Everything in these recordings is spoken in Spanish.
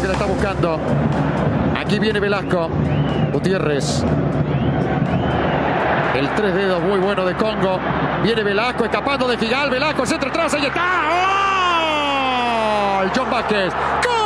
Que la está buscando. Aquí viene Velasco. Gutiérrez. El tres dedos muy bueno de Congo. Viene Velasco escapando de Figal. Velasco, centro atrás. Ahí está. ¡Gol! John Vázquez. ¡Gol!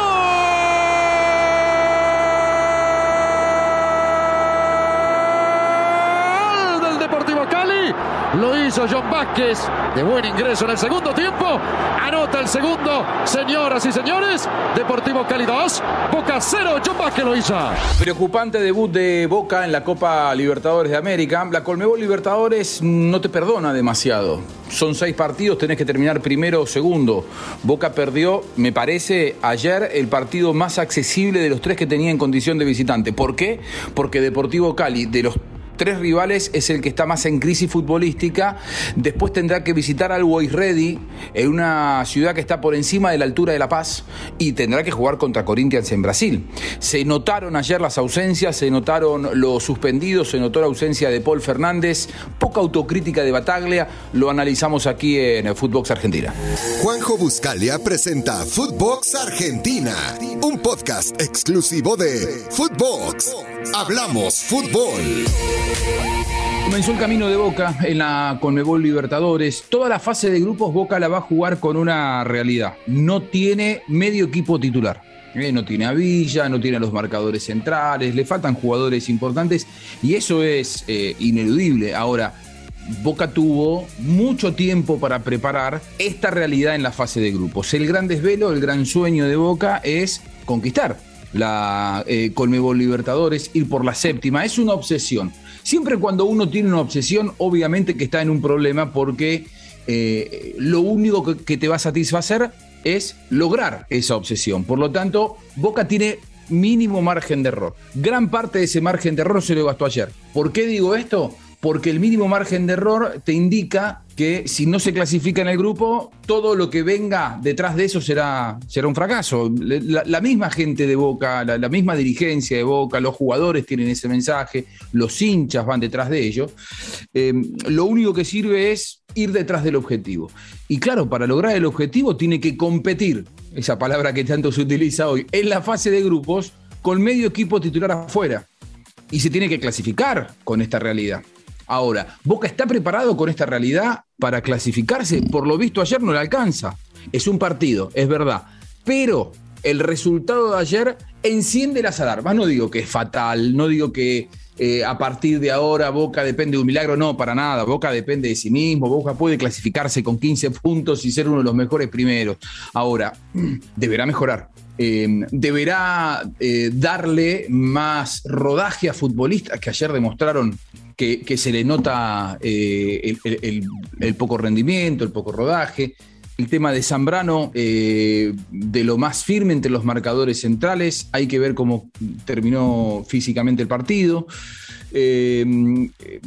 Lo hizo John Vázquez. De buen ingreso en el segundo tiempo. Anota el segundo. Señoras y señores. Deportivo Cali 2. Boca 0. John Vázquez lo hizo. Preocupante debut de Boca en la Copa Libertadores de América. La Colmebol Libertadores no te perdona demasiado. Son seis partidos, tenés que terminar primero o segundo. Boca perdió, me parece, ayer el partido más accesible de los tres que tenía en condición de visitante. ¿Por qué? Porque Deportivo Cali, de los tres rivales es el que está más en crisis futbolística. Después tendrá que visitar al Ready en una ciudad que está por encima de la altura de La Paz y tendrá que jugar contra Corinthians en Brasil. Se notaron ayer las ausencias, se notaron los suspendidos, se notó la ausencia de Paul Fernández, poca autocrítica de Bataglia, lo analizamos aquí en Footbox Argentina. Juanjo Buscalia presenta Footbox Argentina, un podcast exclusivo de Footbox. Hablamos fútbol. Comenzó el camino de Boca en la Conmebol Libertadores. Toda la fase de grupos Boca la va a jugar con una realidad. No tiene medio equipo titular. Eh, no tiene a Villa, no tiene a los marcadores centrales, le faltan jugadores importantes y eso es eh, ineludible. Ahora, Boca tuvo mucho tiempo para preparar esta realidad en la fase de grupos. El gran desvelo, el gran sueño de Boca es conquistar la eh, Colmebol Libertadores, ir por la séptima. Es una obsesión. Siempre cuando uno tiene una obsesión, obviamente que está en un problema porque eh, lo único que, que te va a satisfacer es lograr esa obsesión. Por lo tanto, Boca tiene mínimo margen de error. Gran parte de ese margen de error se lo gastó ayer. ¿Por qué digo esto? Porque el mínimo margen de error te indica que si no se clasifica en el grupo, todo lo que venga detrás de eso será, será un fracaso. La, misma gente de Boca, la, la, misma dirigencia de Boca, los jugadores tienen ese mensaje, los hinchas van detrás de ello. Eh, lo único que sirve es ir detrás del objetivo. Y claro, para lograr el objetivo tiene que competir, esa palabra que tanto se utiliza hoy, en la fase de grupos con medio equipo titular afuera. Y se tiene que clasificar con esta realidad. Ahora, ¿Boca está preparado con esta realidad para clasificarse? Por lo visto ayer no le alcanza. Es un partido, es verdad. Pero el resultado de ayer enciende las alarmas. No digo que es fatal, no digo que eh, a partir de ahora Boca depende de un milagro, no, para nada. Boca depende de sí mismo, Boca puede clasificarse con 15 puntos y ser uno de los mejores primeros. Ahora, deberá mejorar. Eh, deberá eh, darle más rodaje a futbolistas que ayer demostraron que, se le nota eh, el, poco rendimiento, el poco rodaje. El tema de Zambrano, eh, de lo más firme entre los marcadores centrales, hay que ver cómo terminó físicamente el partido. Eh,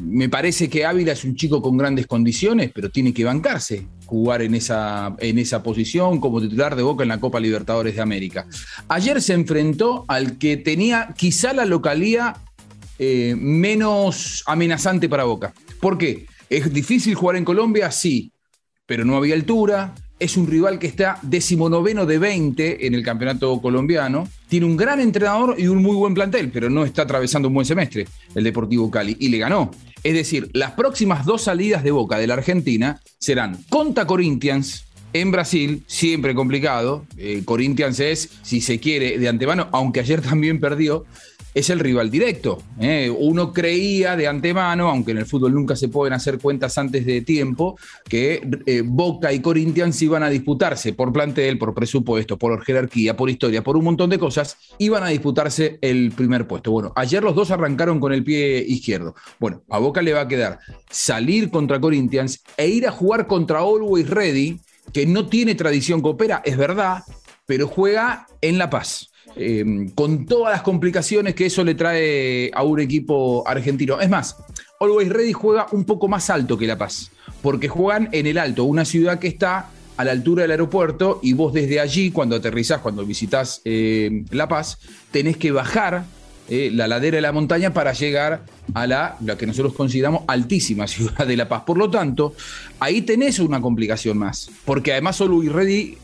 me parece que Ávila es un chico con grandes condiciones, pero tiene que bancarse jugar en esa, en esa posición como titular de Boca en la Copa Libertadores de América. Ayer se enfrentó al que tenía quizá la localía eh, menos amenazante para Boca. ¿Por qué? ¿Es difícil jugar en Colombia? Sí, pero no había altura. Es un rival que está decimonoveno de 20 en el campeonato colombiano. Tiene un gran entrenador y un muy buen plantel, pero no está atravesando un buen semestre el Deportivo Cali. Y le ganó. Es decir, las próximas dos salidas de Boca de la Argentina serán contra Corinthians, en Brasil, siempre complicado. Eh, Corinthians es, si se quiere, de antemano, aunque ayer también perdió, es el rival directo. ¿eh? Uno creía de antemano, aunque en el fútbol nunca se pueden hacer cuentas antes de tiempo, que eh, Boca y Corinthians iban a disputarse por plantel, por presupuesto, por jerarquía, por historia, por un montón de cosas, iban a disputarse el primer puesto. Bueno, ayer los dos arrancaron con el pie izquierdo. Bueno, a Boca le va a quedar salir contra Corinthians e ir a jugar contra Always Ready, que no tiene tradición coopera, es verdad, pero juega en La Paz. Eh, con todas las complicaciones que eso le trae a un equipo argentino. Es más, Always Ready juega un poco más alto que La Paz, porque juegan en el Alto, una ciudad que está a la altura del aeropuerto y vos desde allí, cuando aterrizás, cuando visitas eh, La Paz, tenés que bajar eh, la ladera de la montaña para llegar a la, que nosotros consideramos altísima ciudad de La Paz. Por lo tanto, ahí tenés una complicación más, porque además Always Ready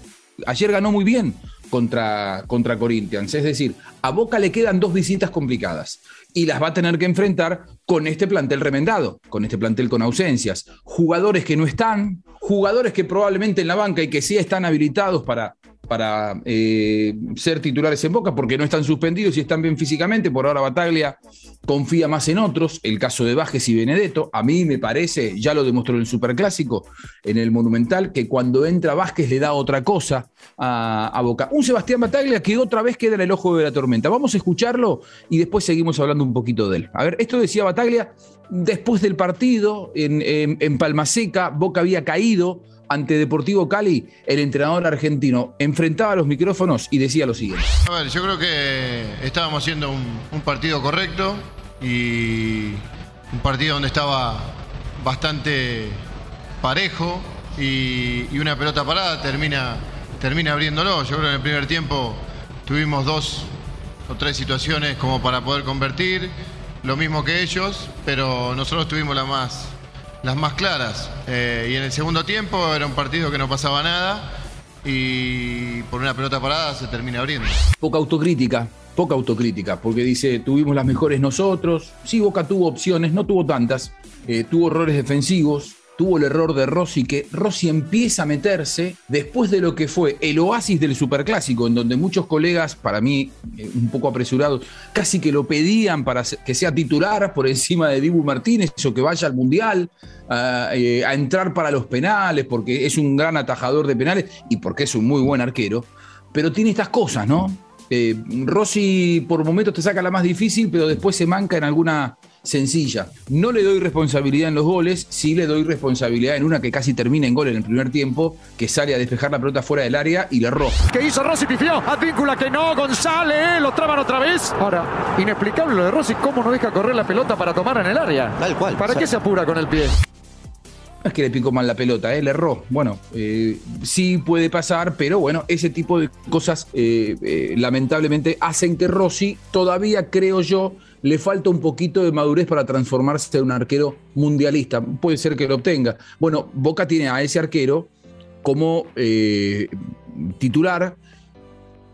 ayer ganó muy bien contra, contra Corinthians. Es decir, a Boca le quedan dos visitas complicadas y las va a tener que enfrentar con este plantel remendado, con este plantel con ausencias. Jugadores que no están, jugadores que probablemente en la banca y que sí están habilitados para, para eh, ser titulares en Boca porque no están suspendidos y están bien físicamente. Por ahora Bataglia confía más en otros, el caso de Bajes y Benedetto. A mí me parece, ya lo demostró en el Superclásico, en el Monumental, que cuando entra Vázquez le da otra cosa a, Boca. Un Sebastián Bataglia que otra vez queda en el ojo de la tormenta. Vamos a escucharlo y después seguimos hablando un poquito de él. A ver, esto decía Bataglia después del partido en, en, en Palmaseca, Boca había caído ante Deportivo Cali, el entrenador argentino enfrentaba los micrófonos y decía lo siguiente. A ver, yo creo que estábamos haciendo un, partido correcto y un partido donde estaba bastante parejo y, una pelota parada termina, termina abriéndolo. Yo creo que en el primer tiempo tuvimos dos o tres situaciones como para poder convertir, lo mismo que ellos, pero nosotros tuvimos la más, las más claras. Eh, y en el segundo tiempo era un partido que no pasaba nada y por una pelota parada se termina abriendo. Poca autocrítica, poca autocrítica, porque dice, tuvimos las mejores nosotros. Sí, Boca tuvo opciones, no tuvo tantas, eh, tuvo errores defensivos, tuvo el error de Rossi, que Rossi empieza a meterse después de lo que fue el oasis del Superclásico, en donde muchos colegas, para mí eh, un poco apresurados, casi que lo pedían para que sea titular por encima de Dibu Martínez o que vaya al Mundial, eh, a entrar para los penales, porque es un gran atajador de penales y porque es un muy buen arquero. Pero tiene estas cosas, ¿no? Eh, Rossi por momentos te saca la más difícil, pero después se manca en alguna sencilla. No le doy responsabilidad en los goles, sí le doy responsabilidad en una que casi termina en gol en el primer tiempo, que sale a despejar la pelota fuera del área y le erró. ¿Qué hizo Rossi? Pifió. Advíncula que no. González. Lo traban otra vez. Ahora, inexplicable lo de Rossi. ¿Cómo no deja correr la pelota para tomar en el área? Tal cual. ¿Para qué se apura con el pie? es que le picó mal la pelota, ¿eh? le erró. Bueno, eh, sí puede pasar, pero bueno, ese tipo de cosas eh, eh, lamentablemente hacen que Rossi todavía, creo yo, le falta un poquito de madurez para transformarse en un arquero mundialista. Puede ser que lo obtenga. Bueno, Boca tiene a ese arquero como eh, titular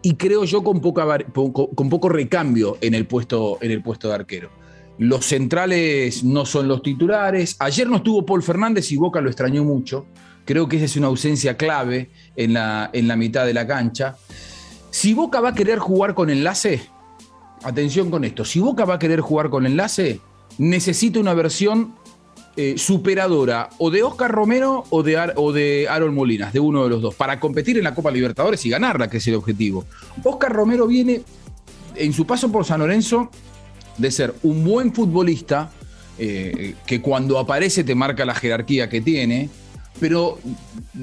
y creo yo con, poco recambio en el, puesto, en el puesto de arquero. Los centrales no son los titulares. Ayer no estuvo Paul Fernández y Boca lo extrañó mucho. Creo que esa es una ausencia clave en la, en la mitad de la cancha. Si Boca va a querer jugar con enlace, atención con esto, si Boca va a querer jugar con enlace, necesita una versión eh, superadora o de Oscar Romero o de, de Aaron Molinas, de uno de los dos, para competir en la Copa Libertadores y ganarla, que es el objetivo. Oscar Romero viene en su paso por San Lorenzo de ser un buen futbolista, eh, que cuando aparece te marca la jerarquía que tiene, pero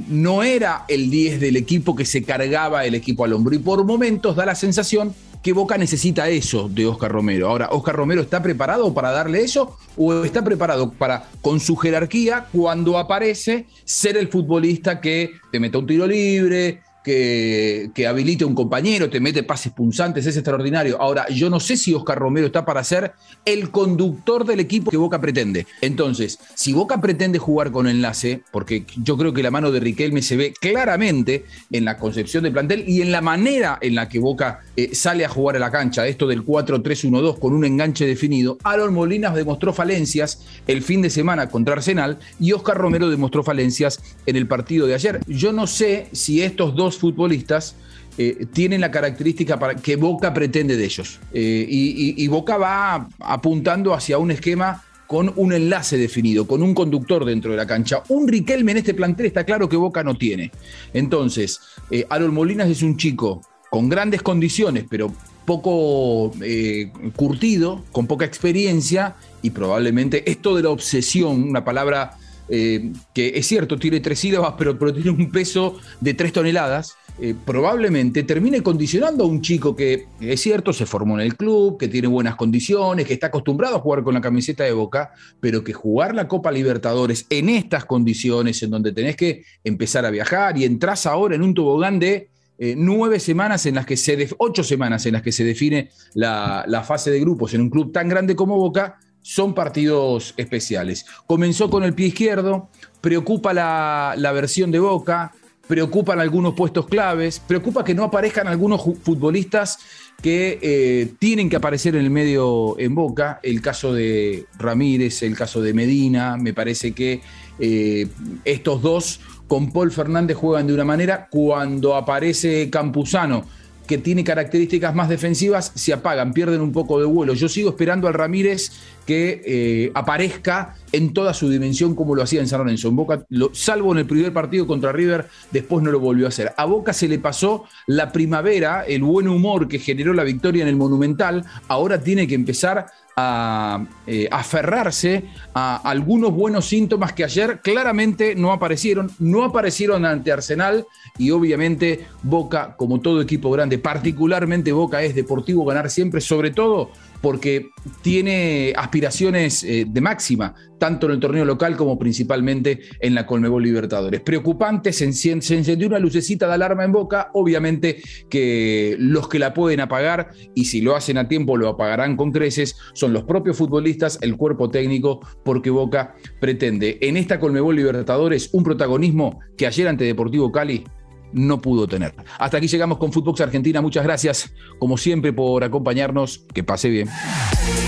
no era el 10 del equipo que se cargaba el equipo al hombro. Y por momentos da la sensación que Boca necesita eso de Oscar Romero. Ahora, ¿Oscar Romero está preparado para darle eso o está preparado para, con su jerarquía, cuando aparece, ser el futbolista que te meta un tiro libre, que, habilite un compañero, te mete pases punzantes, es extraordinario. Ahora, yo no sé si Oscar Romero está para ser el conductor del equipo que Boca pretende. Entonces, si Boca pretende jugar con enlace, porque yo creo que la mano de Riquelme se ve claramente en la concepción de plantel y en la manera en la que Boca eh, sale a jugar a la cancha, esto del 4-3-1-2 con un enganche definido, Aaron Molinas demostró falencias el fin de semana contra Arsenal y Oscar Romero demostró falencias en el partido de ayer. Yo no sé si estos dos futbolistas eh, tienen la característica para, que Boca pretende de ellos. Eh, y, Boca va apuntando hacia un esquema con un enlace definido, con un conductor dentro de la cancha. Un Riquelme en este plantel está claro que Boca no tiene. Entonces, eh, Molinas es un chico con grandes condiciones, pero poco eh, curtido, con poca experiencia y probablemente esto de la obsesión, una palabra eh, que es cierto, tiene tres sílabas, pero, tiene un peso de tres toneladas, eh, probablemente termine condicionando a un chico que, es cierto, se formó en el club, que tiene buenas condiciones, que está acostumbrado a jugar con la camiseta de Boca, pero que jugar la Copa Libertadores en estas condiciones, en donde tenés que empezar a viajar y entras ahora en un tobogán de eh, nueve semanas en las que se, ocho semanas en las que se define la fase de grupos en un club tan grande como Boca, son partidos especiales. Comenzó con el pie izquierdo, preocupa la, versión de Boca, preocupan algunos puestos claves, preocupa que no aparezcan algunos futbolistas que eh, tienen que aparecer en el medio en Boca, el caso de Ramírez, el caso de Medina, me parece que eh, estos dos con Paul Fernández juegan de una manera, cuando aparece Campuzano, que tiene características más defensivas, se apagan, pierden un poco de vuelo. Yo sigo esperando al Ramírez que eh, aparezca en toda su dimensión como lo hacía en San Lorenzo. En Boca, salvo en el primer partido contra River, después no lo volvió a hacer. A Boca se le pasó la primavera, el buen humor que generó la victoria en el Monumental, ahora tiene que empezar a eh, aferrarse a algunos buenos síntomas que ayer claramente no aparecieron, no aparecieron ante Arsenal y obviamente Boca, como todo equipo grande, particularmente Boca es deportivo ganar siempre, sobre todo porque tiene aspiraciones eh, de máxima, tanto en el torneo local como principalmente en la Colmebol Libertadores. Preocupante, se, encendió una lucecita de alarma en boca, obviamente que los que la pueden apagar, y si lo hacen a tiempo lo apagarán con creces, son los propios futbolistas, el cuerpo técnico, porque Boca pretende en esta Colmebol Libertadores un protagonismo que ayer ante Deportivo Cali no pudo tener. Hasta aquí llegamos con Footbox Argentina. Muchas gracias, como siempre, por acompañarnos. Que pase bien.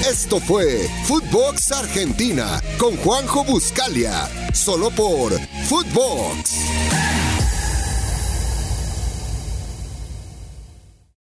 Esto fue Footbox Argentina con Juanjo Buscalia, solo por Footbox.